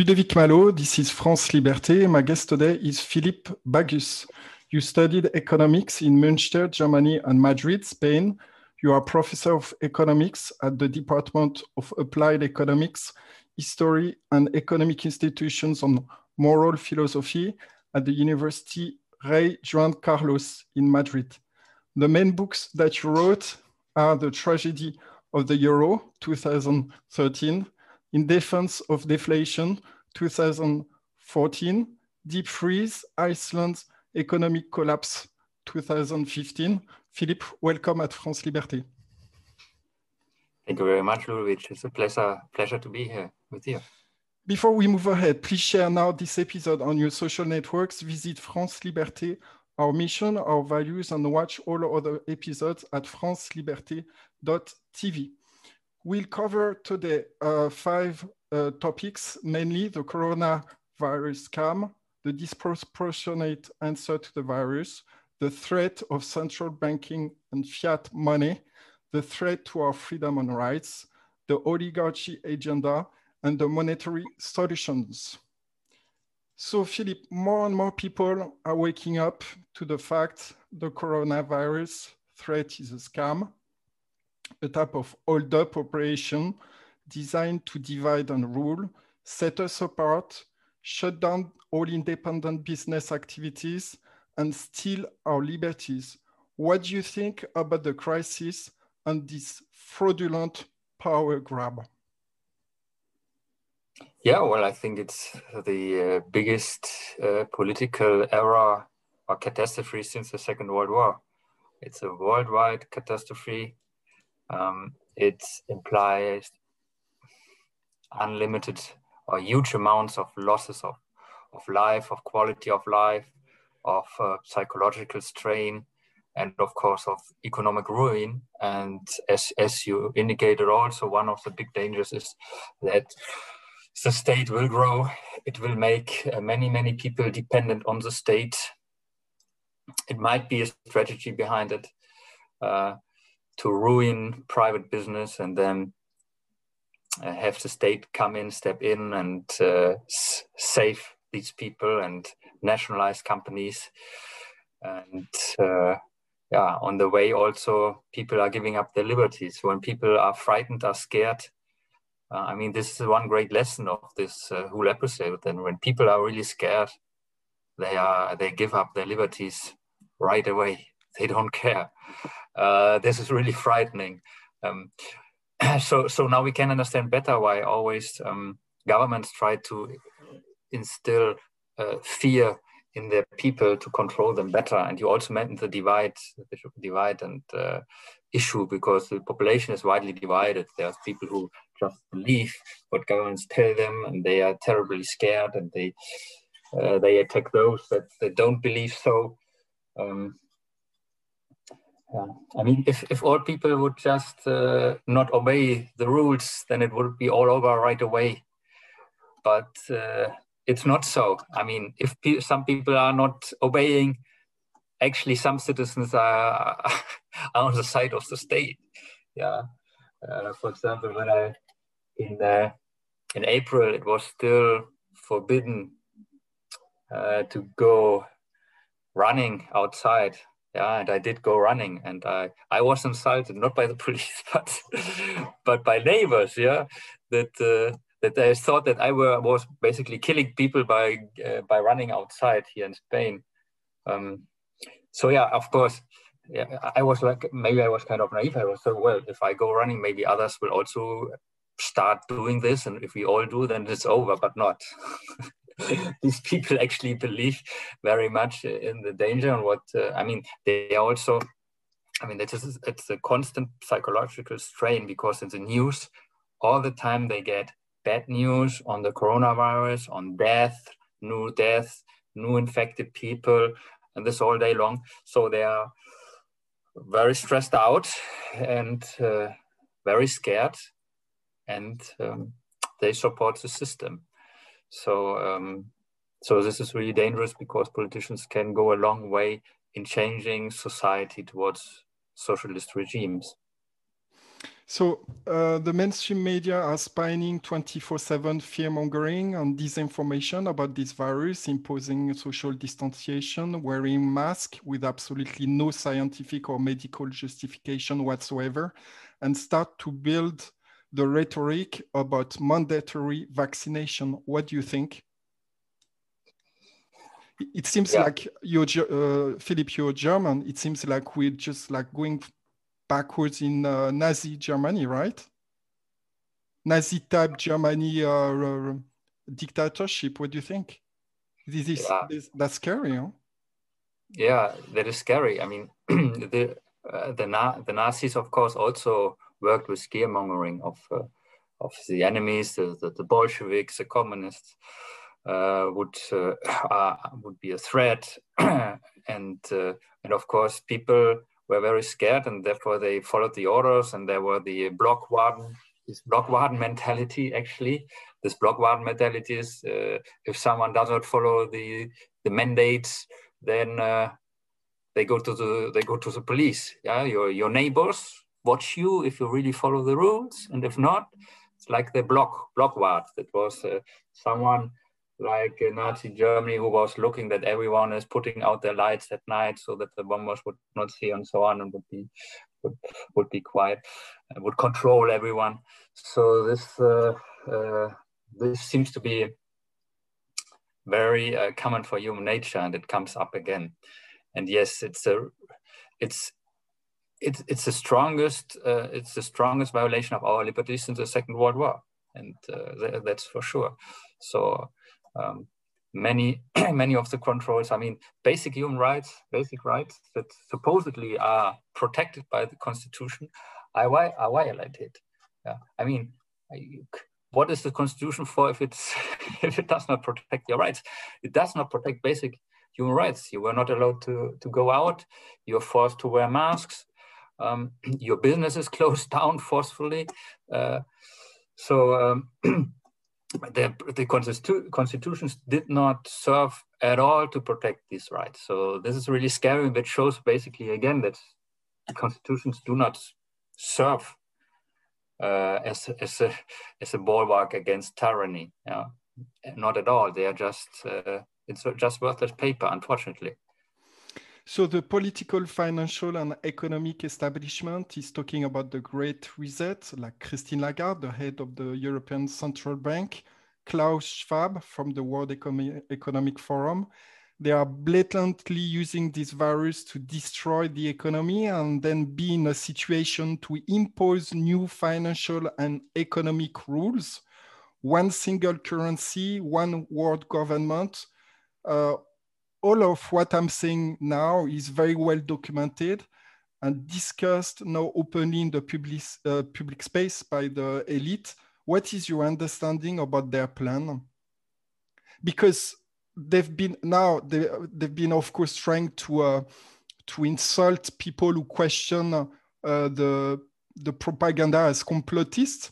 Ludovic Malot, this is France Liberté. My guest today is Philippe Bagus. You studied economics in Münster, Germany, and Madrid, Spain. You are professor of economics at the Department of Applied Economics, History, and Economic Institutions on Moral Philosophy at the University Rey Juan Carlos in Madrid. The main books that you wrote are The Tragedy of the Euro, 2013, In Defense of Deflation, 2014, Deep Freeze, Iceland's Economic Collapse, 2015. Philippe, welcome at France Liberté. Thank you very much, Ludovic. It's a pleasure, pleasure to be here with you. Before we move ahead, please share now this episode on your social networks. Visit France Liberté, our mission, our values, and watch all other episodes at franceliberté.tv. We'll cover today uh, five uh, topics, mainly the coronavirus scam, the disproportionate answer to the virus, the threat of central banking and fiat money, the threat to our freedom and rights, the oligarchy agenda, and the monetary solutions. So, Philip, more and more people are waking up to the fact the coronavirus threat is a scam, a type of hold up operation designed to divide and rule, set us apart, shut down all independent business activities, and steal our liberties. What do you think about the crisis and this fraudulent power grab? Yeah, well, I think it's the uh, biggest uh, political error or catastrophe since the Second World War. It's a worldwide catastrophe. Um, it implies unlimited or huge amounts of losses of, of life, of quality of life, of uh, psychological strain, and of course of economic ruin. And as, as you indicated also, one of the big dangers is that the state will grow. It will make uh, many, many people dependent on the state. It might be a strategy behind it uh, to ruin private business and then uh, have the state come in, step in, and uh, save these people and nationalize companies. And uh, yeah, on the way also people are giving up their liberties. When people are frightened, are scared. Uh, I mean, this is one great lesson of this uh, whole episode. And when people are really scared, they are they give up their liberties right away. They don't care. Uh, this is really frightening. Um, so so now we can understand better why always um, governments try to instill uh, fear in their people to control them better. And you also mentioned the divide, the divide and uh, issue because the population is widely divided. There are people who just believe what governments tell them, and they are terribly scared, and they uh, they attack those that they don't believe so. Um, yeah. I mean, if, if all people would just uh, not obey the rules, then it would be all over right away. But uh, it's not so. I mean, if pe- some people are not obeying, actually, some citizens are, are on the side of the state. Yeah. Uh, for example, when I in uh, in April, it was still forbidden uh, to go running outside yeah and i did go running and i i was insulted not by the police but but by neighbors yeah that uh, that they thought that i were was basically killing people by uh, by running outside here in spain. Um, so yeah of course yeah i was like maybe i was kind of naive. I was so well if i go running maybe others will also start doing this and if we all do then it's over but not these people actually believe very much in the danger and what uh, I mean. They also, I mean, it is it's a constant psychological strain because in the news all the time they get bad news on the coronavirus, on death, new deaths, new infected people, and this all day long. So they are very stressed out and uh, very scared, and um, they support the system. So, um, so this is really dangerous because politicians can go a long way in changing society towards socialist regimes. So uh, the mainstream media are spinning 24-7 fear-mongering and disinformation about this virus, imposing social distanciation, wearing masks with absolutely no scientific or medical justification whatsoever, and start to build the rhetoric about mandatory vaccination. What do you think? It seems yeah. like you're, uh, Philip, you're German. It seems like we're just like going backwards in uh, Nazi Germany, right? Nazi type Germany uh, dictatorship. What do you think? This is yeah. this, that's scary, huh? Yeah, that is scary. I mean, the uh, the, Na- the Nazis, of course, also worked with scaremongering of uh, of the enemies, the, the, the Bolsheviks, the communists. Uh, would uh, uh, would be a threat, and uh, and of course people were very scared and therefore they followed the orders and there were the Blockwarden, this Blockwarden mentality actually. This Blockwarden mentality is uh, if someone does not follow the, the mandates, then they go to the they go to the police. Yeah, your your neighbors watch you if you really follow the rules, and if not, it's like the block blockward. That was uh, someone like in Nazi Germany, who was looking that everyone is putting out their lights at night so that the bombers would not see and so on and would be would, would be quiet and would control everyone. So this uh, uh, this seems to be very uh, common for human nature, and it comes up again. And yes, it's a it's it's it's the strongest uh, it's the strongest violation of our liberties since the Second World War, and uh, th that's for sure. So um, many many of the controls i mean basic human rights basic rights that supposedly are protected by the constitution are, are violated. Yeah. I mean what is the constitution for if it's if it does not protect your rights? It does not protect basic human rights. You were not allowed to to go out. You're forced to wear masks um, your business is closed down forcefully uh, so um, the, the constitu constitutions did not serve at all to protect these rights. So this is really scary, but shows basically again that the constitutions do not serve uh, as, as, a, as a bulwark against tyranny. Yeah. Not at all. They are just, uh, it's just worthless paper, unfortunately. So the political, financial, and economic establishment is talking about the Great Reset, like Christine Lagarde, the head of the European Central Bank, Klaus Schwab from the World Economic Forum. They are blatantly using this virus to destroy the economy and then be in a situation to impose new financial and economic rules. One single currency, one world government, uh, all of what I'm saying now is very well documented and discussed now openly in the public, uh, public space by the elite. What is your understanding about their plan? Because they've been now they, they've been of course trying to uh, to insult people who question uh, the the propaganda as complotist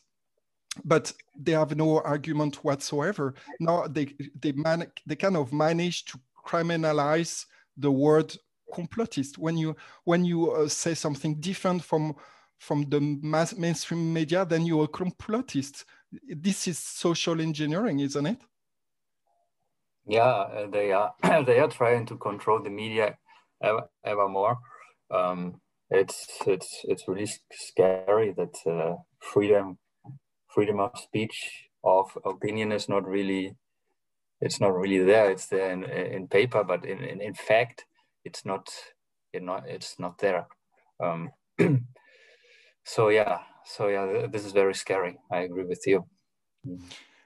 but they have no argument whatsoever now they they man they kind of manage to criminalize the word complotist. When you when you uh, say something different from from the mass, mainstream media then you're a complotist. This is social engineering isn't it? Yeah uh, they are they are trying to control the media ever, ever more um, it's it's it's really scary that uh, freedom freedom of speech of opinion is not really it's not really there. It's there in, in paper, but in, in, in fact, it's not, you know, it's not there. Um, so yeah, so yeah, this is very scary. I agree with you.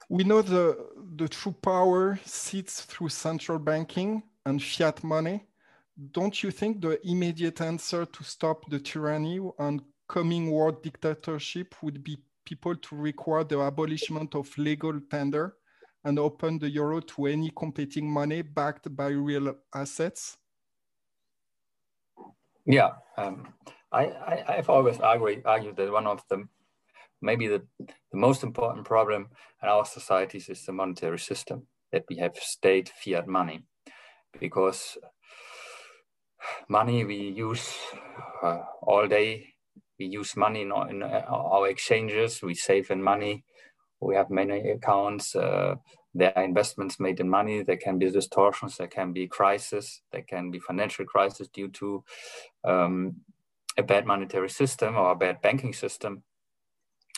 We know the the true power sits through central banking and fiat money. Don't you think the immediate answer to stop the tyranny and coming world dictatorship would be people to require the abolishment of legal tender and open the euro to any competing money backed by real assets? Yeah, um, I, I, have always argued, argued that one of the maybe the, the most important problem in our societies is the monetary system, that we have state fiat money. Because money we use uh, all day, we use money in in our exchanges, we save in money, we have many accounts, uh, there are investments made in money, there can be distortions, there can be crisis, there can be financial crisis due to um, a bad monetary system or a bad banking system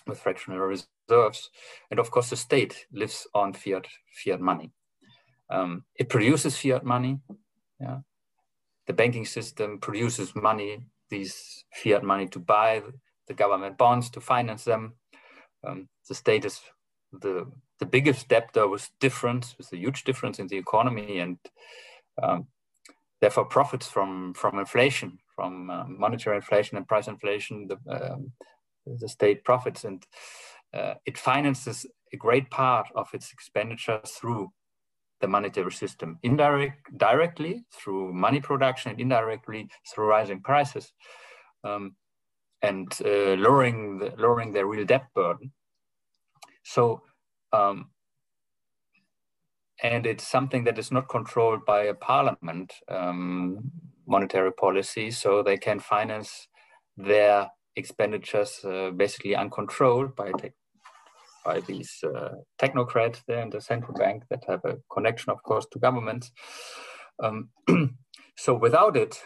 with fractional reserves. And of course, the state lives on fiat, fiat money. Um, it produces fiat money. Yeah. The banking system produces money, these fiat money to buy the government bonds to finance them. Um, the state is the the biggest debtor with difference, with a huge difference in the economy, and um, therefore profits from from inflation, from uh, monetary inflation and price inflation. The, um, the state profits, and uh, it finances a great part of its expenditure through the monetary system, indirect, directly through money production, and indirectly through rising prices, um, and uh, lowering the, lowering their real debt burden. So, um, and it's something that is not controlled by a parliament um, monetary policy, so they can finance their expenditures uh, basically uncontrolled by by these uh, technocrats there in the central bank that have a connection, of course, to governments. Um, so without it,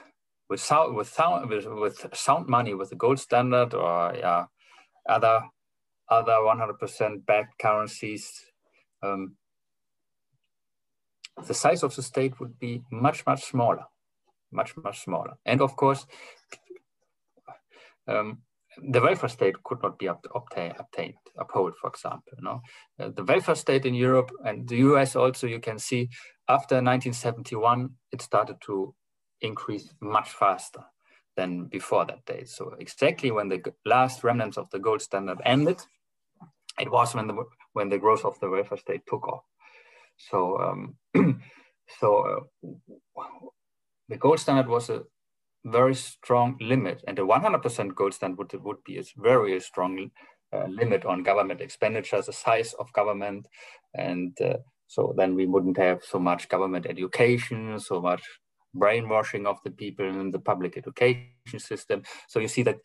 with sound, with sound, with, with sound money, with the gold standard or yeah, other other 100% backed currencies, um, the size of the state would be much much smaller, much much smaller. And of course, um, the welfare state could not be obtain, obtained, upheld, for example. No? Uh, the welfare state in Europe and the US also, you can see after 1971, it started to increase much faster than before that date. So exactly when the last remnants of the gold standard ended, it was when the when the growth of the welfare state took off. So um, so uh, the gold standard was a very strong limit, and the 100% gold standard would, would be a very strong uh, limit on government expenditures, the size of government, and uh, so then we wouldn't have so much government education, so much brainwashing of the people in the public education system. So you see that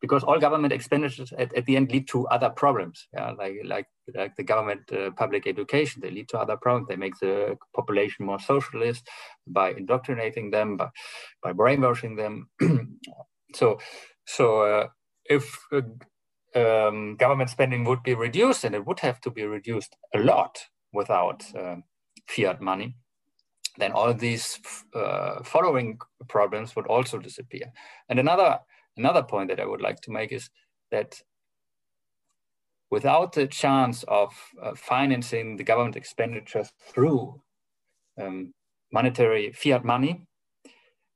because all government expenditures at, at the end lead to other problems, yeah, like like like the government uh, public education, they lead to other problems. They make the population more socialist by indoctrinating them, by, by brainwashing them. so so uh, if uh, um, government spending would be reduced, and it would have to be reduced a lot without um, fiat money then all these uh, following problems would also disappear. And another, another point that I would like to make is that without the chance of uh, financing the government expenditures through um, monetary fiat money,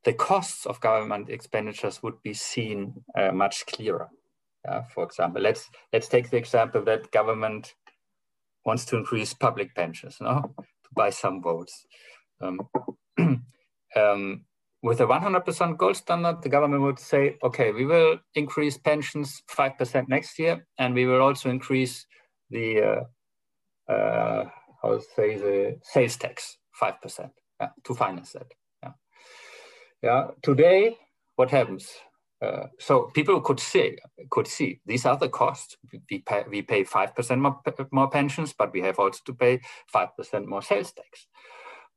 the costs of government expenditures would be seen uh, much clearer. Uh, for example, let's let's take the example that government wants to increase public pensions, no, to buy some votes. Um, um, with a 100% gold standard, the government would say, okay, we will increase pensions 5% next year, and we will also increase the, uh, uh, how to say, the sales tax 5% yeah, to finance that. Yeah. yeah. Today, what happens? Uh, so people could see could see these are the costs. We pay we pay five percent more, more pensions, but we have also to pay five percent more sales tax.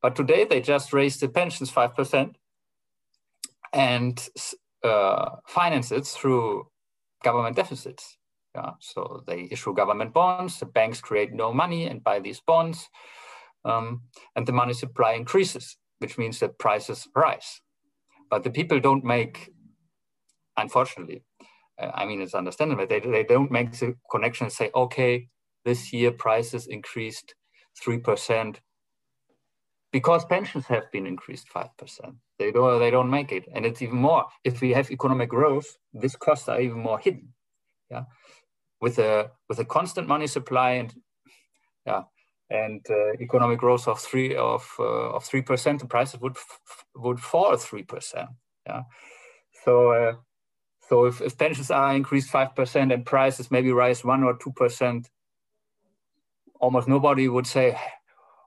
But today they just raised the pensions 5% and uh, finance it through government deficits. Yeah, so they issue government bonds, the banks create no money and buy these bonds, um, and the money supply increases, which means that prices rise. But the people don't make, unfortunately, I mean, it's understandable, they, they don't make the connection and say, okay, this year prices increased 3%, because pensions have been increased 5%. They don't, they don't make it. And it's even more. If we have economic growth, these costs are even more hidden. Yeah. With a, with a constant money supply and yeah, and uh, economic growth of three of uh, of three percent, the prices would would fall three percent. Yeah, so uh, so if, if pensions are increased five percent and prices maybe rise one or two percent, almost nobody would say,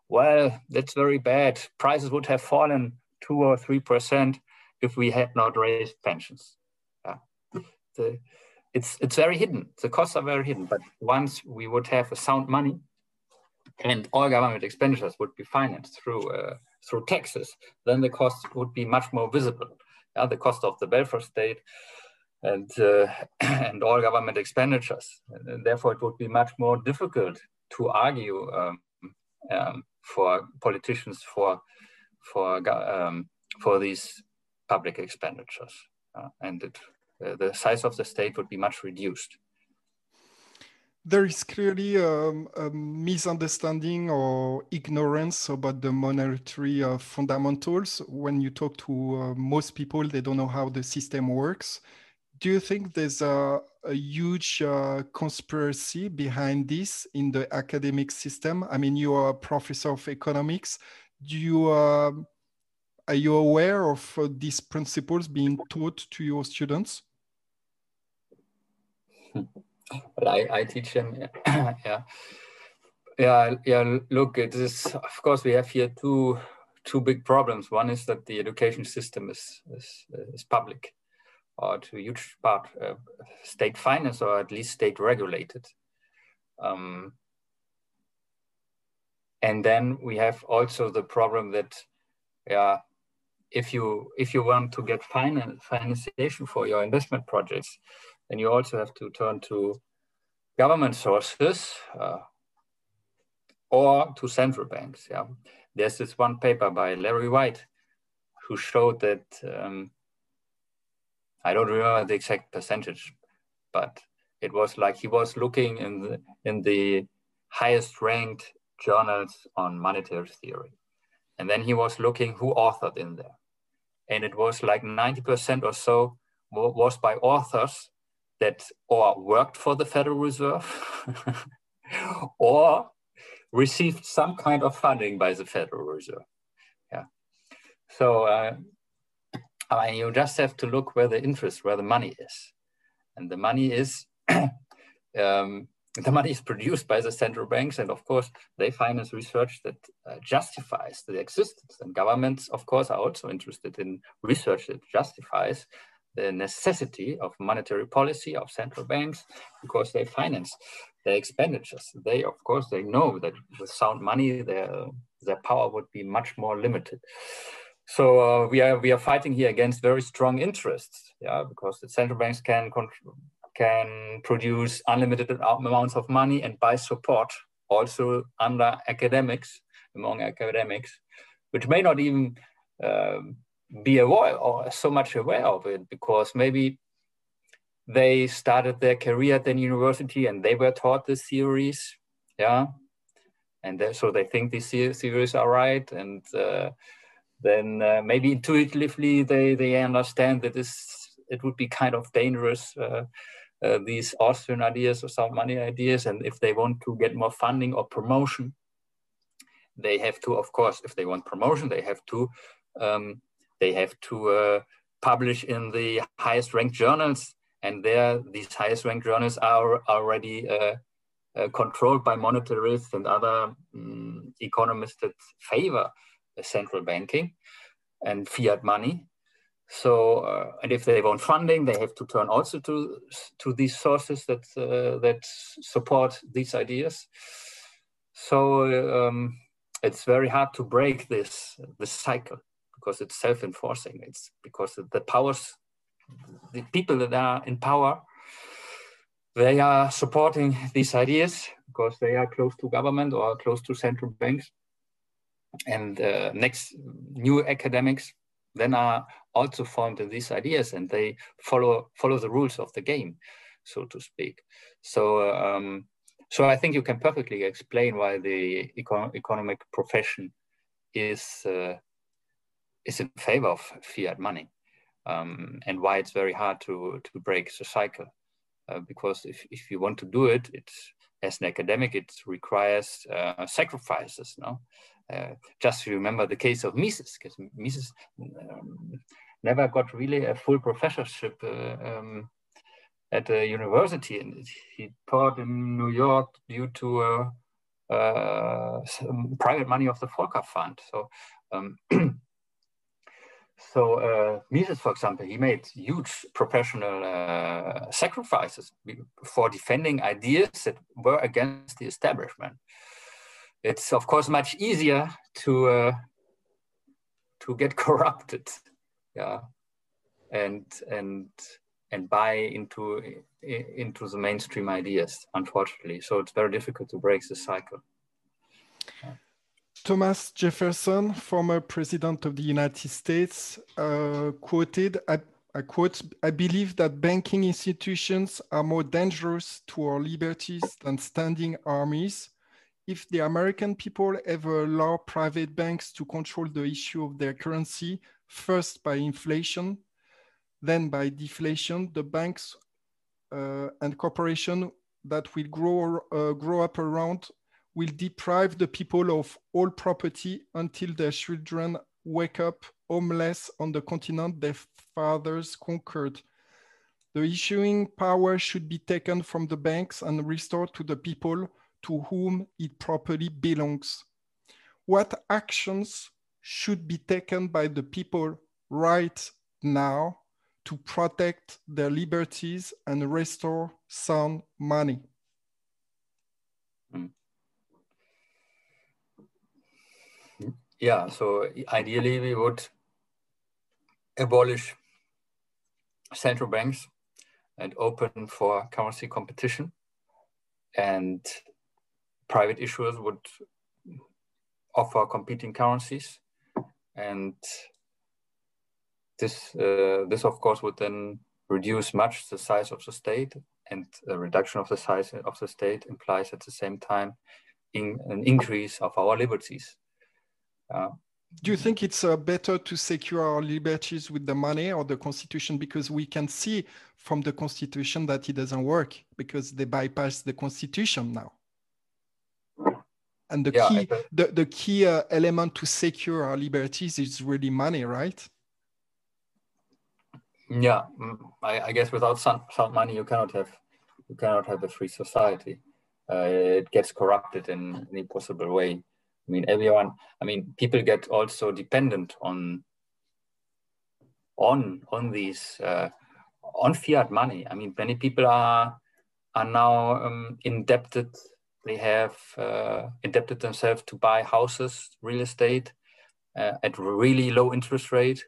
well, that's very bad. Prices would have fallen two or three percent if we had not raised pensions. the it's it's very hidden. The costs are very hidden. But once we would have a sound money, and all government expenditures would be financed through uh, through taxes, then the costs would be much more visible. Yeah, the cost of the welfare state and uh, and all government expenditures. And therefore, it would be much more difficult to argue um, um, for politicians for for um, for these public expenditures, uh, and it, uh, the size of the state would be much reduced. There is clearly um, a misunderstanding or ignorance about the monetary uh, fundamentals. When you talk to uh, most people, they don't know how the system works. Do you think there's a, a huge uh, conspiracy behind this in the academic system? I mean, you are a professor of economics. Do you um, are you aware of uh, these principles being taught to your students? Well, I, I teach them, yeah. yeah. Yeah, look, it is, of course, we have here two, two big problems. One is that the education system is, is, is public or to a huge part uh, state finance or at least state regulated. Um, and then we have also the problem that yeah, if you if you want to get finance for your investment projects, then you also have to turn to government sources uh, or to central banks. Yeah, there's this one paper by Larry White who showed that um, I don't remember the exact percentage, but it was like he was looking in the in the highest ranked journals on monetary theory. And then he was looking who authored in there and it was like 90% or so was by authors that or worked for the Federal Reserve or received some kind of funding by the Federal Reserve. Yeah. So uh, I mean, you just have to look where the interest, where the money is. And the money is um, the money is produced by the central banks, and of course, they finance research that uh, justifies the existence. And governments, of course, are also interested in research that justifies the necessity of monetary policy of central banks because they finance their expenditures. They, of course, they know that with sound money, their their power would be much more limited. So uh, we are we are fighting here against very strong interests, yeah, because the central banks can can produce unlimited amounts of money and buy support also under academics, among academics, which may not even um, be aware or so much aware of it because maybe they started their career at the university and they were taught the theories, yeah, and so they think these theories are right, and uh, then uh, maybe intuitively they they understand that this it would be kind of dangerous uh, uh, these Austrian ideas or sound money ideas. And if they want to get more funding or promotion, they have to, of course, if they want promotion, they have to um, they have to uh, publish in the highest ranked journals. And there, these highest ranked journals are already uh, uh, controlled by monetarists and other um, economists that favor central banking and fiat money. So, uh, and if they want funding, they have to turn also to to these sources that uh, that support these ideas. So um, it's very hard to break this this cycle because it's self-enforcing. It's because the powers, the people that are in power, they are supporting these ideas because they are close to government or close to central banks. And uh, next, new academics then are also formed in these ideas and they follow follow the rules of the game, so to speak. So um, so I think you can perfectly explain why the econ economic profession is uh, is in favor of fiat money um, and why it's very hard to to break the cycle. Uh, because if, if you want to do it, it's as an academic, it requires uh, sacrifices. No, just remember the case of Mises, because Mises um, never got really a full professorship uh, um, at a university, and he taught in New York due to uh, uh private money of the Volker Fund. So, um, so uh, Mises, for example, he made huge professional uh, sacrifices for defending ideas that were against the establishment. It's of course much easier to uh, to get corrupted, yeah, and and and buy into into the mainstream ideas. Unfortunately, so it's very difficult to break the cycle. Thomas Jefferson, former president of the United States, uh, quoted, I, I, quote, I believe that banking institutions are more dangerous to our liberties than standing armies. If the American people ever allow private banks to control the issue of their currency, first by inflation, then by deflation, the banks uh, and corporations that will grow, uh, grow up around will deprive the people of all property until their children wake up homeless on the continent their fathers conquered. The issuing power should be taken from the banks and restored to the people to whom it properly belongs. What actions should be taken by the people right now to protect their liberties and restore sound money? Mm. Yeah, so ideally we would abolish central banks and open for currency competition and private issuers would offer competing currencies. And this uh, this of course would then reduce much the size of the state and a reduction of the size of the state implies at the same time in an increase of our liberties. Uh, do you think it's uh, better to secure our liberties with the money or the constitution? Because we can see from the constitution that it doesn't work because they bypass the constitution now and the yeah, key the, the key uh, element to secure our liberties is really money right yeah mm, i, I guess without some, sound money you cannot have you cannot have a free society uh, it gets corrupted in any possible way I mean, everyone, I mean, people get also dependent on on on these uh, on fiat money. I mean, many people are are now um, indebted. They have uh, indebted themselves to buy houses, real estate uh, at really low interest rate.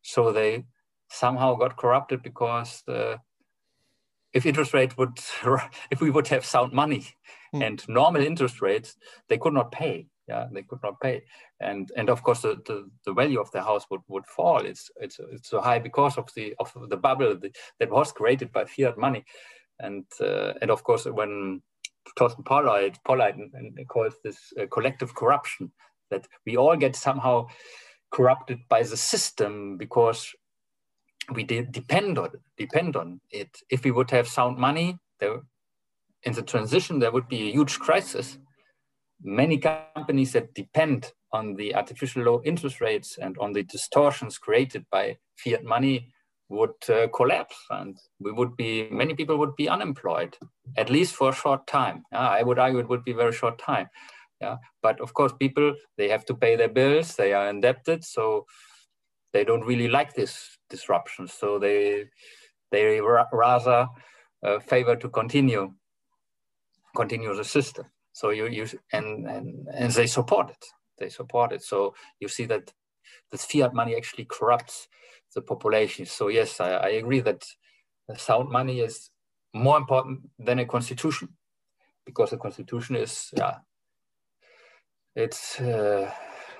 So they somehow got corrupted because uh, if interest rate would, if we would have sound money mm. and normal interest rates, they could not pay yeah they could not pay and and of course the, the, the value of the house would, would fall it's it's it's so high because of the of the bubble that was created by fiat money and uh, and of course when Thorsten Polleit, Polleit calls this uh, collective corruption that we all get somehow corrupted by the system because we de depend on depend on it. If we would have sound money there in the transition there would be a huge crisis. Many companies that depend on the artificial low interest rates and on the distortions created by fiat money would uh, collapse and we would be many people would be unemployed at least for a short time yeah, i would argue it would be very short time yeah but of course people they have to pay their bills they are indebted so they don't really like this disruption so they they rather uh, favor to continue continue the system so you you and and and they support it. They support it. So you see that the fiat money actually corrupts the population. So yes, I, I agree that sound money is more important than a constitution because the constitution is yeah it's uh,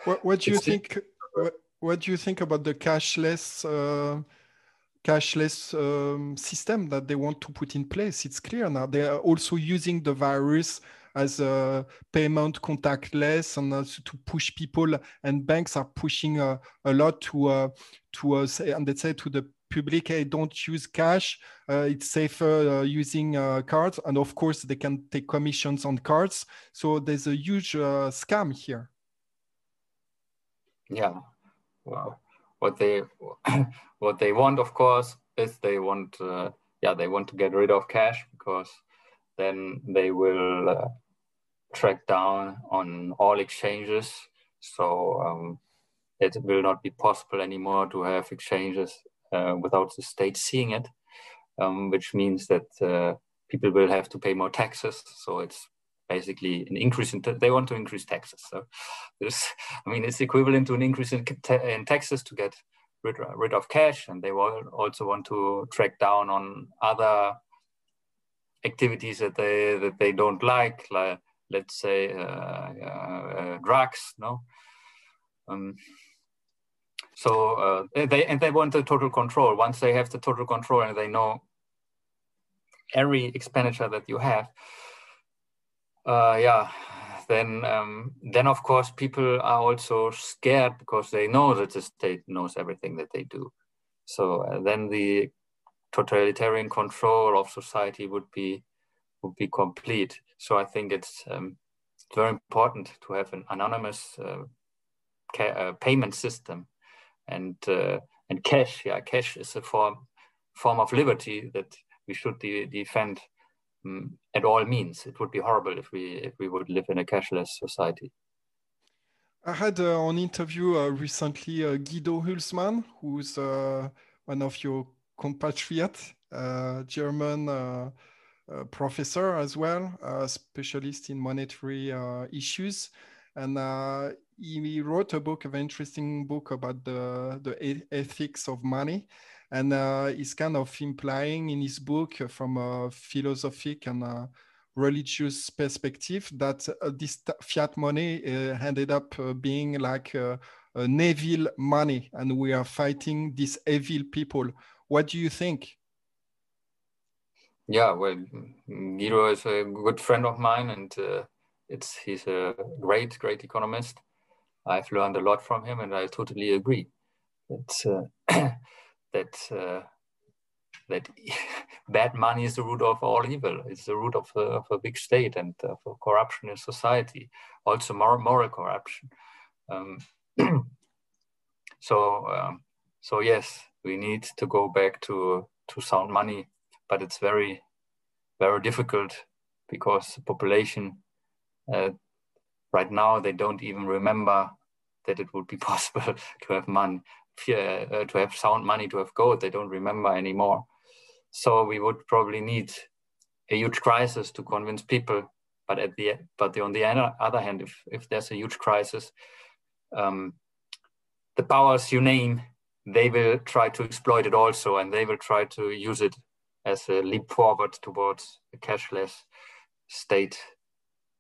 what, what do you think what, what, do you think about the cashless uh, cashless um, system that they want to put in place it's clear now they are also using the virus as a payment contactless and to push people and banks are pushing uh, a lot to uh, to uh, say and they say to the public hey don't use cash. Uh, it's safer uh, using uh, cards. And of course they can take commissions on cards. So there's a huge scam here. Yeah. Well what they what they want of course is they want yeah they want to get rid of cash because then they will uh, track down on all exchanges. So um, it will not be possible anymore to have exchanges uh, without the state seeing it, um, which means that uh, people will have to pay more taxes. So it's basically an increase in, they want to increase taxes. So this, I mean, it's equivalent to an increase in, in taxes to get rid, rid of cash. And they will also want to track down on other activities that they, that they don't like, like let's say uh, uh, drugs, no? Um, so uh, they and they want the total control. Once they have the total control and they know every expenditure that you have, uh, yeah, then um, then of course people are also scared because they know that the state knows everything that they do. So uh, then the totalitarian control of society would be would be complete. So I think it's um, very important to have an anonymous uh, uh, payment system, and uh, and cash. Yeah, cash is a form form of liberty that we should de defend um, at all means. It would be horrible if we if we would live in a cashless society. I had uh, an interview uh, recently, uh, Guido Hülsmann, who's one of your compatriots, German professor as well, a specialist in monetary issues. And he wrote a book, a very interesting book about the, the ethics of money. And uh, he's kind of implying in his book from a philosophic and a religious perspective that uh, this fiat money uh, ended up uh, being like uh, an evil money and we are fighting these evil people. What do you think? Yeah, well, Guido is a good friend of mine and uh, it's he's a great, great economist I've learned a lot from him, and I totally agree. That uh, that uh, that bad money is the root of all evil. It's the root of, of a big state and of corruption in society. Also, moral, moral corruption. Um, so, um, so yes, we need to go back to to sound money, but it's very, very difficult because the population uh, right now they don't even remember that it would be possible to have money, uh, to have sound money, to have gold. They don't remember anymore. So we would probably need a huge crisis to convince people. But at the but on the other hand, if if there's a huge crisis, um, the powers you name, they will try to exploit it also, and they will try to use it as a leap forward towards a cashless state,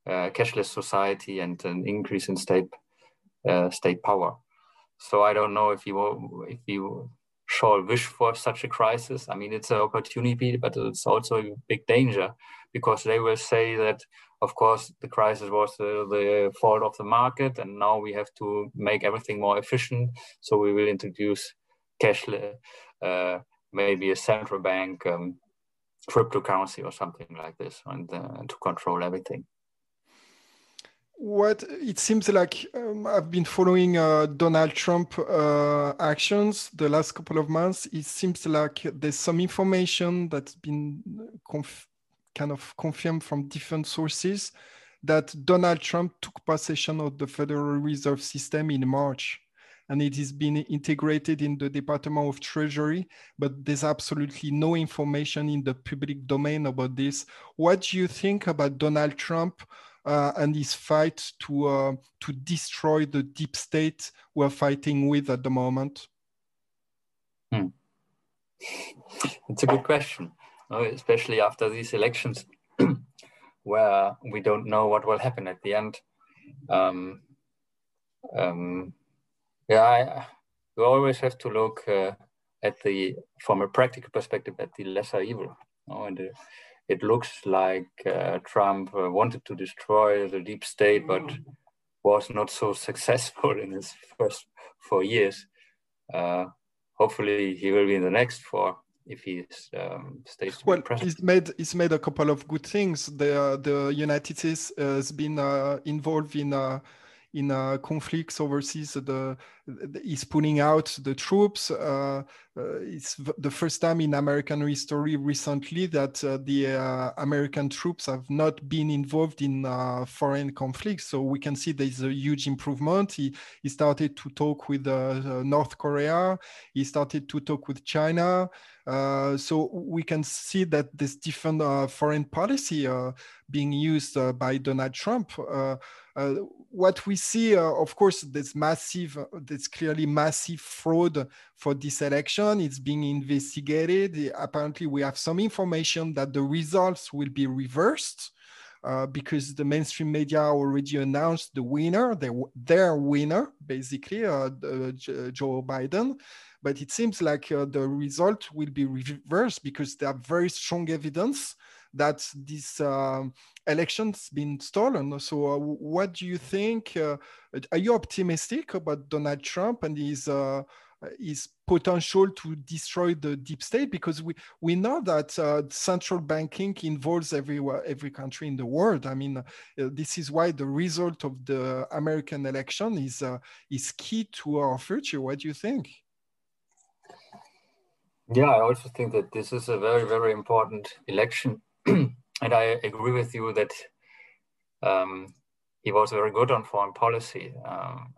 uh, cashless society, and an increase in state uh, state power. So I don't know if you if you shall wish for such a crisis. I mean, it's an opportunity, but it's also a big danger because they will say that, of course, the crisis was the, the fault of the market, and now we have to make everything more efficient. So we will introduce cashless, uh, maybe a central bank um, cryptocurrency or something like this, and uh, to control everything what it seems like um, I've been following uh, Donald Trump uh, actions the last couple of months. It seems like there's some information that's been kind of confirmed from different sources that Donald Trump took possession of the Federal Reserve System in March. And it has been integrated in the Department of Treasury, but there's absolutely no information in the public domain about this. What do you think about Donald Trump? uh, and his fight to uh, to destroy the deep state we're fighting with at the moment? Hmm. It's a good question, especially after these elections, where we don't know what will happen at the end. Um, um, yeah, I, we always have to look uh, at the, from a practical perspective, at the lesser evil. You know, and the, it looks like uh, Trump uh, wanted to destroy the deep state, but was not so successful in his first four years. Uh, hopefully, he will be in the next four if he um, stays well, president. he's made he's made a couple of good things. The the United States has been uh, involved in uh, in uh, conflicts overseas. The, the, he's pulling out the troops. Uh, uh, it's the first time in American history recently that uh, the uh, American troops have not been involved in uh, foreign conflicts. So we can see there's a huge improvement. He, he started to talk with uh, North Korea. He started to talk with China. Uh, so we can see that this different foreign policy being used by Donald Trump. what we see, of course, this massive, this clearly massive fraud for this election. It's being investigated. Apparently, we have some information that the results will be reversed. Uh, because the mainstream media already announced the winner, their, their winner, basically, uh, Joe Biden. But it seems like uh, the result will be reversed because there are very strong evidence that this um, election's been stolen. So, uh, what do you think? Uh, are you optimistic about Donald Trump and his? Uh, his potential to destroy the deep state because we, we know that uh, central banking involves everywhere every country in the world. I mean uh, this is why the result of the american election is uh, is key to our future. What do you think? Yeah i also think that this is a very very important election. And I agree with you that um, he was very good on foreign policy. Um,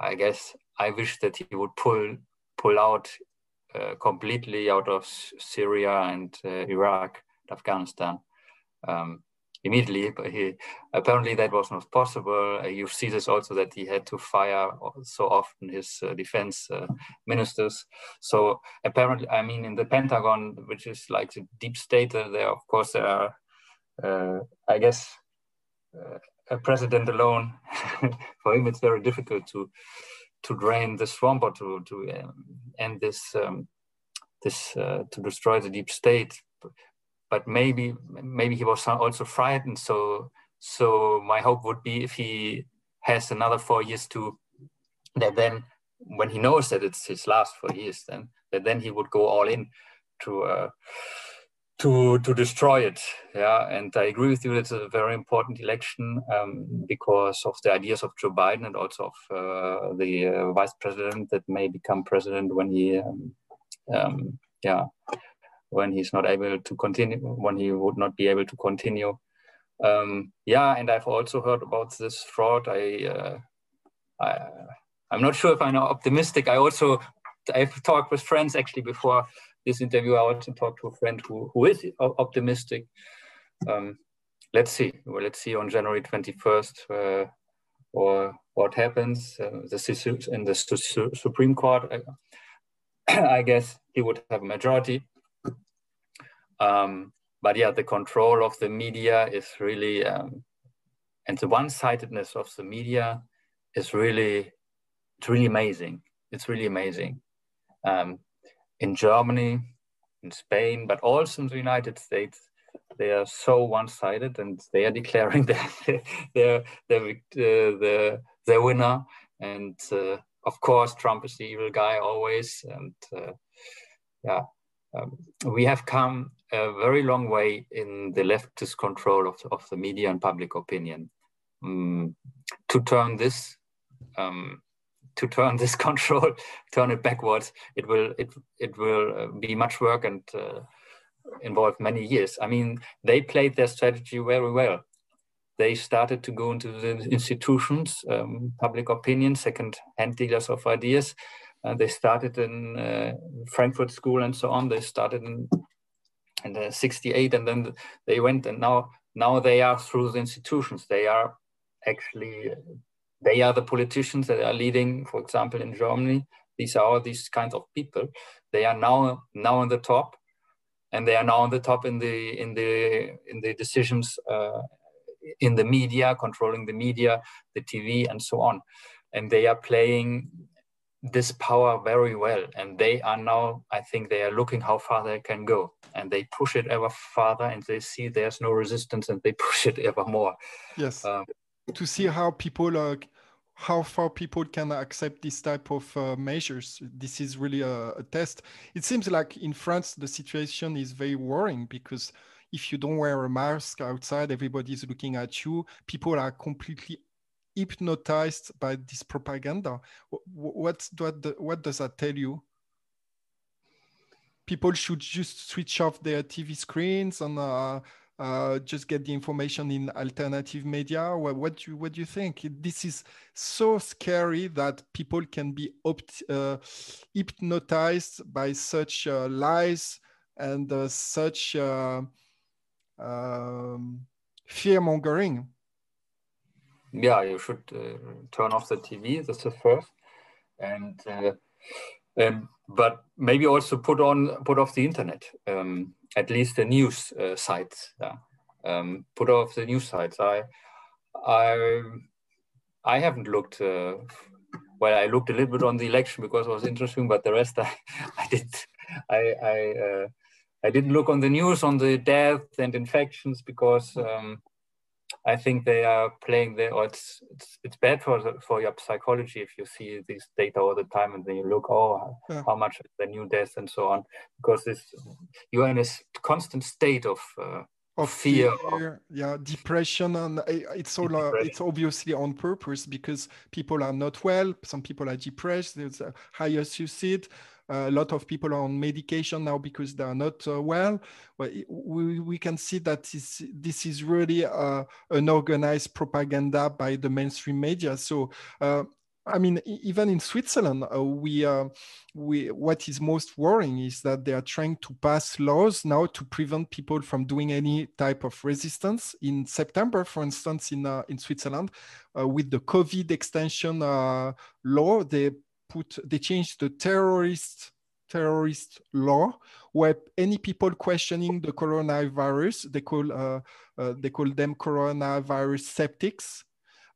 I, I, guess I wish that he would pull pull out uh, completely out of Syria and uh, Iraq, and Afghanistan. Um, immediately, but he apparently that was not possible. Uh, you see this also that he had to fire so often his uh, defense uh, ministers. So apparently, I mean, in the Pentagon, which is like the deep state, uh, there of course there are, I guess, a president alone. for him, it's very difficult to to drain the swamp or to to um, end this. Um, this to destroy the deep state but maybe maybe he was also frightened. So so my hope would be if he has another four years to that then when he knows that it's his last four years, then that then he would go all in to uh, to to destroy it. Yeah, and I agree with you. It's a very important election um, because of the ideas of Joe Biden and also of uh, the uh, vice president that may become president when he um, um, yeah when he's not able to continue, when he would not be able to continue. Um, yeah, and I've also heard about this fraud. I, uh, I, I'm not sure if I'm optimistic. I also, I've talked with friends actually before this interview. I also talked to a friend who, who is optimistic. Um, let's see. Well, let's see on January 21st uh, or what happens. Uh, the in the Supreme Court, I, I guess he would have a majority. Um, but yeah, the control of the media is really, um, and the one-sidedness of the media is really, it's really amazing. It's really amazing. Um, in Germany, in Spain, but also in the United States, they are so one-sided, and they are declaring that they're, they're, the the winner. And uh, of course, Trump is the evil guy always, and uh, yeah, um, we have come a very long way in the leftist control of, of the media and public opinion. Um, to turn this um, to turn this control, turn it backwards, it will it it will uh, be much work and uh, involve many years. I mean, they played their strategy very well. They started to go into the institutions, um, public opinion, second-hand dealers of ideas, uh, they started in uh, Frankfurt School and so on. They started in the 68 and then they went and now now they are through the institutions. They are actually they are the politicians that are leading, for example, in Germany. These are all these kinds of people. They are now now on the top, and they are now on the top in the in the in the decisions uh, in the media, controlling the media, the TV, and so on. And they are playing this power very well and they are now i think they are looking how far they can go and they push it ever farther and they see there's no resistance and they push it ever more yes um, to see how people are how far people can accept this type of uh, measures this is really a, a test it seems like in france the situation is very worrying because if you don't wear a mask outside everybody's looking at you people are completely hypnotized by this propaganda. What what what does that tell you? people should just switch off their TV screens and uh, uh, just get the information in alternative media? What, what, do you, what do you think? This is so scary that people can be opt, uh, hypnotized by such uh, lies and uh, such uh, um, fear mongering. Yeah, you should turn off the TV. That's the first, and um, but maybe also put on put off the internet. Um, at least the news uh, sites. Yeah. Um, put off the news sites. I, I, I haven't looked. Uh, well, I looked a little bit on the election because it was interesting, but the rest I, I did. I, I, uh, I didn't look on the news on the death and infections because um, I think they are playing there, or it's it's it's bad for the, for your psychology if you see these data all the time and then you look, oh, yeah. how much the new deaths and so on, because this you are in a constant state of. Uh, of fear, fear yeah depression and it's all uh, it's obviously on purpose because people are not well some people are depressed there's a higher suicide a lot of people are on medication now because they are not uh, well. But we, we can see that this, this is really uh, an organized propaganda by the mainstream media. So uh, I mean, even in Switzerland, uh, we, uh, we, what is most worrying is that they are trying to pass laws now to prevent people from doing any type of resistance. In September, for instance, in, uh, in Switzerland, with the COVID extension law, they put they changed the terrorist terrorist law where any people questioning the coronavirus they call uh, uh, they call them coronavirus skeptics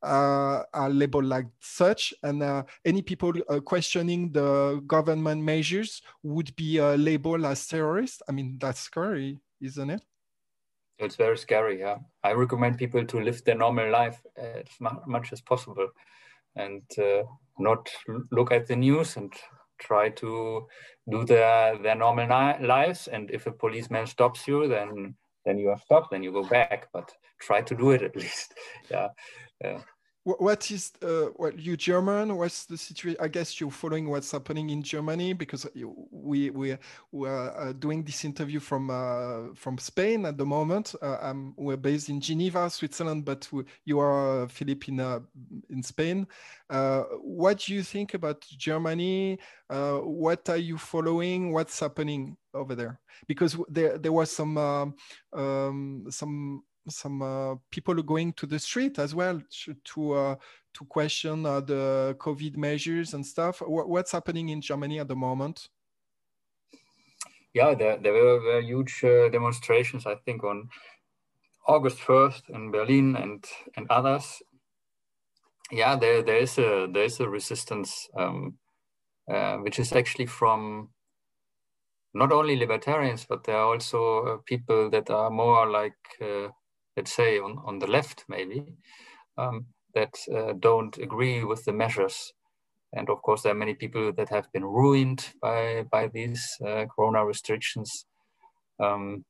uh, are labeled like such. And uh, any people uh, questioning the government measures would be uh, labeled as terrorists i mean that's scary isn't it? It's very scary yeah. I recommend people to live their normal life as much as possible and uh, not look at the news and try to do their their normal lives. And if a policeman stops you, then then you are stopped. Then you go back, but try to do it at least. yeah. yeah what is uh, what you German? What's the situation? I guess you're following what's happening in Germany because we we we are uh, doing this interview from uh, from Spain at the moment. Uh, we're based in Geneva, Switzerland, but we, you are Philippe in uh, in Spain. Uh, what do you think about Germany? what are you following? What's happening over there? Because there there was some um, um, some some uh, people going to the street as well to to, uh, to question uh, the COVID measures and stuff. W what's happening in Germany at the moment? Yeah, there, there were, were huge uh, demonstrations. I think on August first in Berlin and and others. Yeah, there there is a there is a resistance, um, uh, which is actually from not only libertarians, but there are also uh, people that are more like let's say on, on the left maybe, um, that uh, don't agree with the measures. And of course, there are many people that have been ruined by, by these uh, corona restrictions. Um,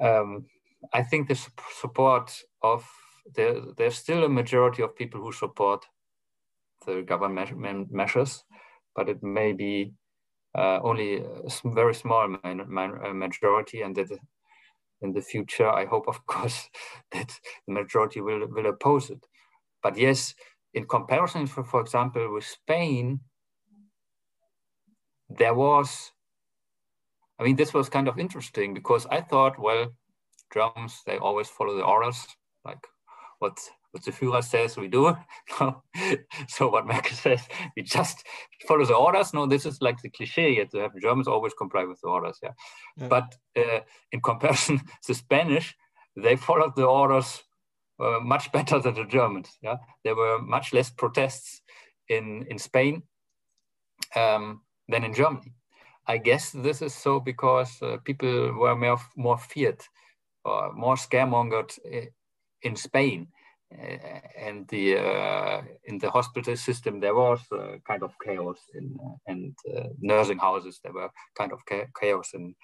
um, I think the support of, there, there's still a majority of people who support the government measures, but it may be uh, only a very small majority and that in the future, I hope, of course, that the majority will, will oppose it. But yes, in comparison, for, for example, with Spain, there was, I mean, this was kind of interesting because I thought, well, Germans, they always follow the orders, like what what the Führer says we do. so what Merkel says, we just follow the orders. No, this is like the cliche yet to have Germans always comply with the orders. Yeah. yeah. But uh, in comparison, the Spanish, they followed the orders uh, much better than the Germans. Yeah. There were much less protests in, in Spain um, than in Germany. I guess this is so because uh, people were more, more feared or more scaremongered uh, in Spain and the uh, in the hospital system there was uh, kind of chaos in and nursing houses there were kind of chaos in,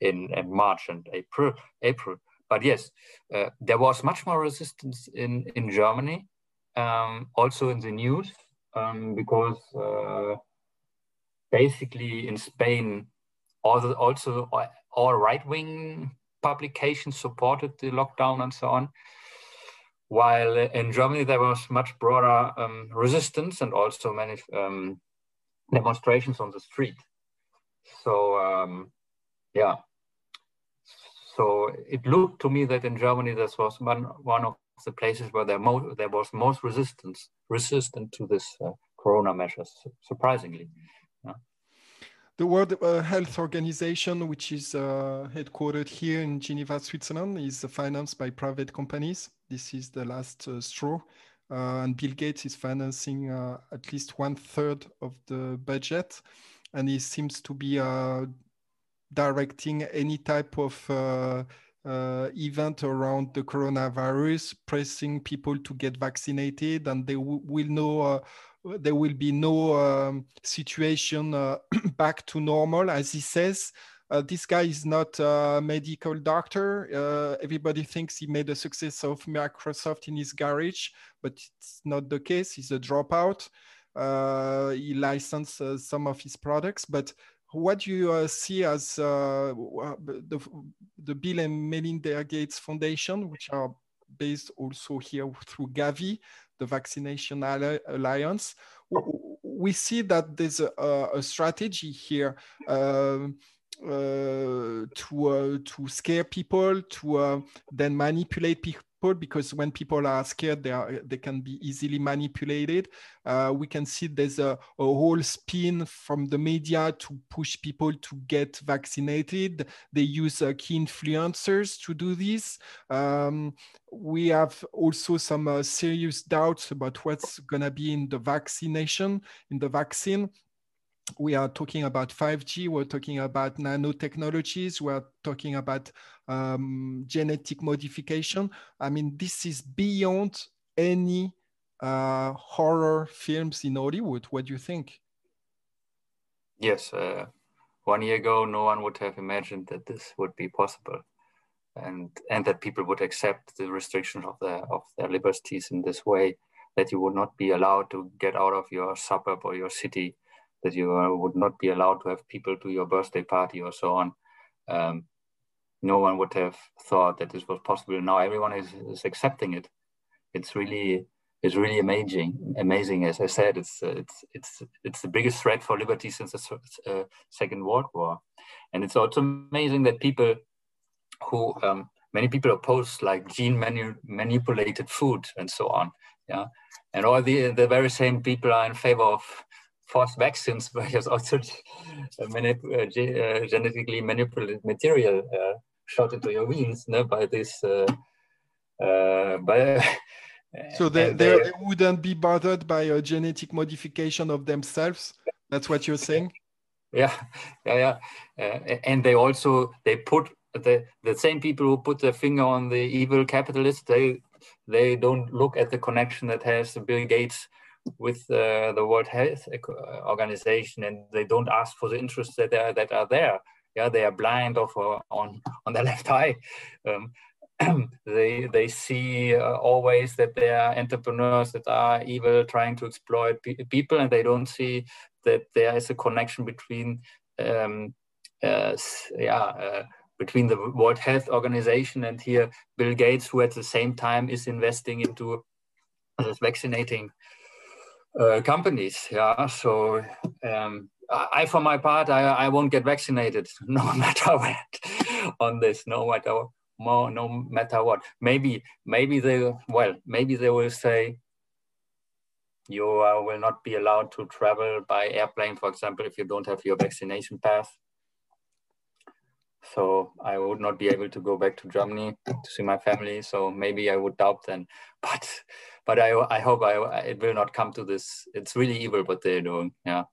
in in March and April April but yes there was much more resistance in in Germany um, also in the news um, because basically in Spain also, also all right-wing publications supported the lockdown and so on. While in Germany there was much broader um, resistance and also many um, demonstrations on the street. So um, yeah, so it looked to me that in Germany this was one one of the places where there, there was most resistance resistant to this uh, corona measures. Surprisingly. Yeah. The World uh, Health Organization, which is uh, headquartered here in Geneva, Switzerland, is financed by private companies. This is the last uh, straw. Uh, and Bill Gates is financing uh, at least one third of the budget. And he seems to be uh, directing any type of event around the coronavirus, pressing people to get vaccinated, and they will know there will be no um, situation uh, back to normal, as he says. Uh, this guy is not a medical doctor. Uh, everybody thinks he made a success of Microsoft in his garage, but it's not the case. He's a dropout. Uh, he licensed uh, some of his products, but what do you uh, see as the, the Bill and Melinda Gates Foundation, which are based also here through Gavi, the Vaccination Alliance, we see that there's a, a strategy here uh, uh, to uh, to scare people, to uh, then manipulate people because when people are scared, they are they can be easily manipulated. Uh, we can see there's a, a, whole spin from the media to push people to get vaccinated. They use uh, key influencers to do this. Um, we have also some uh, serious doubts about what's gonna be in the vaccination, in the vaccine we are talking about 5G, we're talking about nanotechnologies, we're talking about um, genetic modification. I mean, this is beyond any uh, horror films in Hollywood. What do you think? Yes, uh, one year ago, no one would have imagined that this would be possible, and and that people would accept the restrictions of their of their liberties in this way. That you would not be allowed to get out of your suburb or your city that you uh, would not be allowed to have people to your birthday party or so on. Um, no one would have thought that this was possible. Now everyone is, is accepting it. It's really it's really amazing. Amazing, as I said, it's uh, it's it's it's the biggest threat for liberty since the uh, Second World War, and it's also amazing that people who um, many people oppose like gene manu- manipulated food and so on, yeah, and all the the very same people are in favor of forced vaccines where there's also manip- uh, uh, genetically manipulated material uh, shot into your veins no, by this. Uh, uh, by, so they, they, they, wouldn't be bothered by a genetic modification of themselves. That's what you're saying. Yeah, yeah, yeah. Uh, and they also they put the the same people who put their finger on the evil capitalists. They they don't look at the connection that has Bill Gates with uh, the World Health Organization, and they don't ask for the interests that are that are there. Yeah, they are blind uh, on on their left eye. Um, they they see uh, always that they are entrepreneurs that are evil, trying to exploit pe people, and they don't see that there is a connection between um, uh, yeah uh, between the World Health Organization and here Bill Gates, who at the same time is investing into vaccinating uh, companies. Yeah, so um, I, for my part, I, I won't get vaccinated no matter what on this, no matter more, no matter what. Maybe, maybe they, well, maybe they will say you uh, will not be allowed to travel by airplane, for example, if you don't have your vaccination pass. So I would not be able to go back to Germany to see my family. So maybe I would doubt then, but but I I hope I it will not come to this. It's really evil what they're doing. Yeah.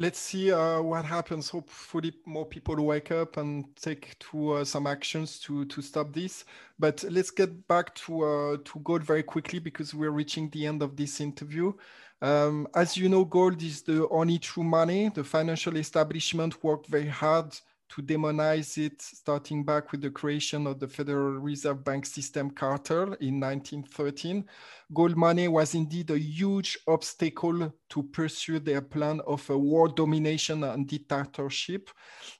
Let's see uh, what happens. Hopefully, more people wake up and take to uh, some actions to to stop this. But let's get back to uh, to gold very quickly because we're reaching the end of this interview. Um, as you know, gold is the only true money. The financial establishment worked very hard to demonize it, starting back with the creation of the Federal Reserve Bank system cartel in 1913. Gold money was indeed a huge obstacle to pursue their plan of a world domination and dictatorship.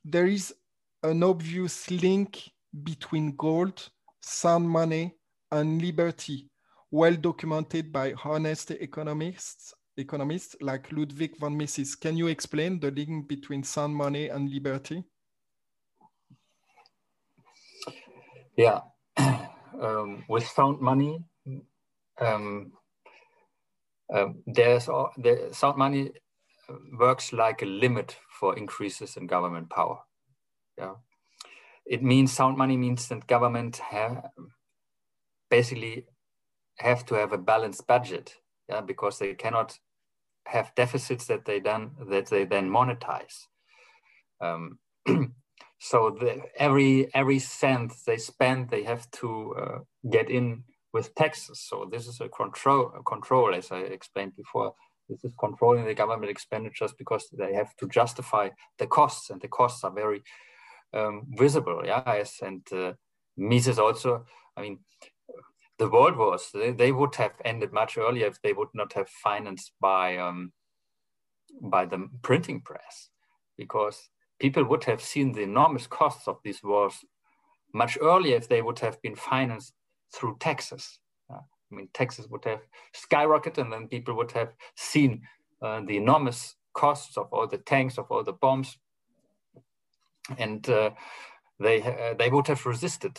There is an obvious link between gold, sound money, and liberty, well documented by honest economists economists like Ludwig von Mises. Can you explain the link between sound money and liberty? Yeah, um, with sound money, um, um, there's the sound money works like a limit for increases in government power. Yeah, it means sound money means that government have basically have to have a balanced budget. Yeah, because they cannot have deficits that they then that they then monetize. Um, So the, every every cent they spend, they have to uh, get in with taxes. So this is a control a control, as I explained before. This is controlling the government expenditures because they have to justify the costs, and the costs are very um, visible. Yeah, yes, and uh, Mises also. I mean, the world wars they, they, would have ended much earlier if they would not have financed by um, by the printing press, because people would have seen the enormous costs of these wars much earlier if they would have been financed through taxes. Uh, I mean, taxes would have skyrocketed, and then people would have seen uh, the enormous costs of all the tanks, of all the bombs, and uh, they uh, they would have resisted.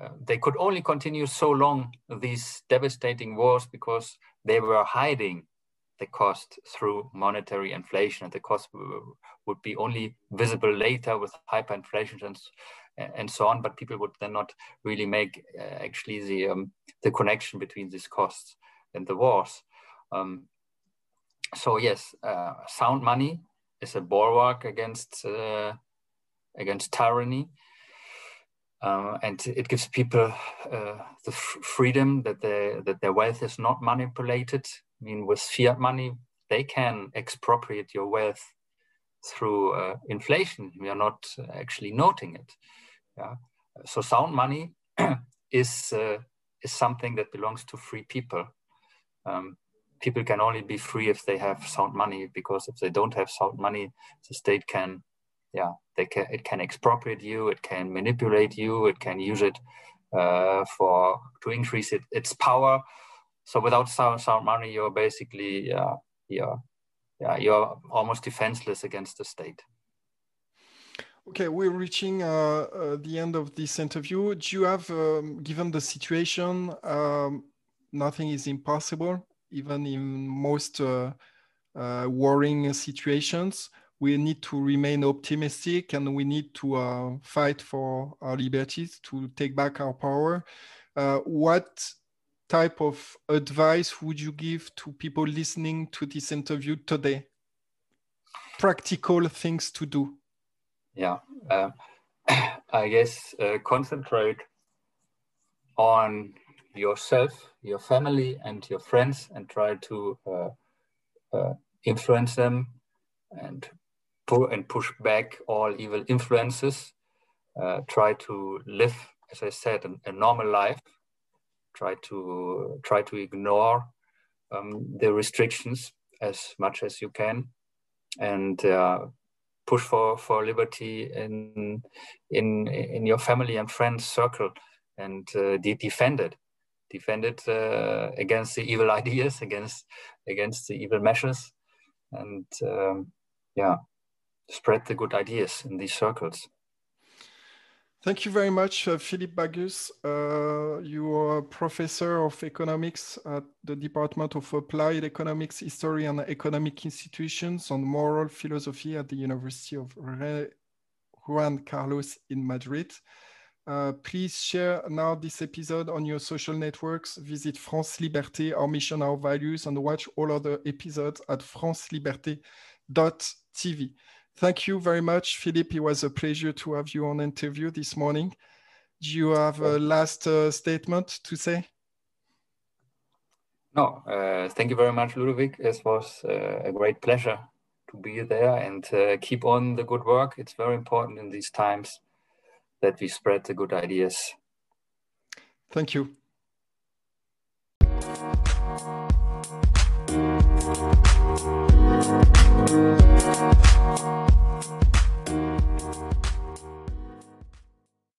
Uh, they could only continue so long these devastating wars because they were hiding the cost through monetary inflation, and the cost would be only visible later with hyperinflation and, and so on. But people would then not really make uh, actually the um, the connection between these costs and the wars. Um, so yes, uh, sound money is a bulwark against uh, against tyranny. Uh, and it gives people uh, the freedom that, they, that their wealth is not manipulated I mean, with fiat money, they can expropriate your wealth through uh, inflation. We are not actually noting it. Yeah. So sound money is uh, is something that belongs to free people. Um, people can only be free if they have sound money, because if they don't have sound money, the state can, yeah, they can it can expropriate you, it can manipulate you, it can use it uh, for to increase it, its power so without sound, sound money, you're basically uh, you're, yeah, you're almost defenseless against the state. Okay, we're reaching uh, uh, the end of this interview. Do you have, um, given the situation, um, nothing is impossible, even in most uh, uh worrying situations. We need to remain optimistic and we need to uh, fight for our liberties, to take back our power. Uh, what type of advice would you give to people listening to this interview today? Practical things to do. Yeah, uh, I guess uh, concentrate on yourself, your family, and your friends, and try to uh, uh influence them and pull and push back all evil influences. Uh, try to live, as I said, a, a normal life try to try to ignore um, the restrictions as much as you can, and uh, push for for liberty in in in your family and friends circle, and uh, de defend it, defend it uh, against the evil ideas, against against the evil measures, and um, yeah, spread the good ideas in these circles. Thank you very much, uh, Philippe Bagus. Uh, you are professor of economics at the Department of Applied Economics, History and Economic Institutions on Moral Philosophy at the University of Juan Carlos in Madrid. Uh, please share now this episode on your social networks. Visit France Liberté, our mission, our values, and watch all other episodes at franceliberté.tv. Thank you very much, Philippe. It was a pleasure to have you on interview this morning. Do you have a last uh, statement to say? No, uh, thank you very much, Ludovic. It was uh, a great pleasure to be there and uh, keep on the good work. It's very important in these times that we spread the good ideas. Thank you.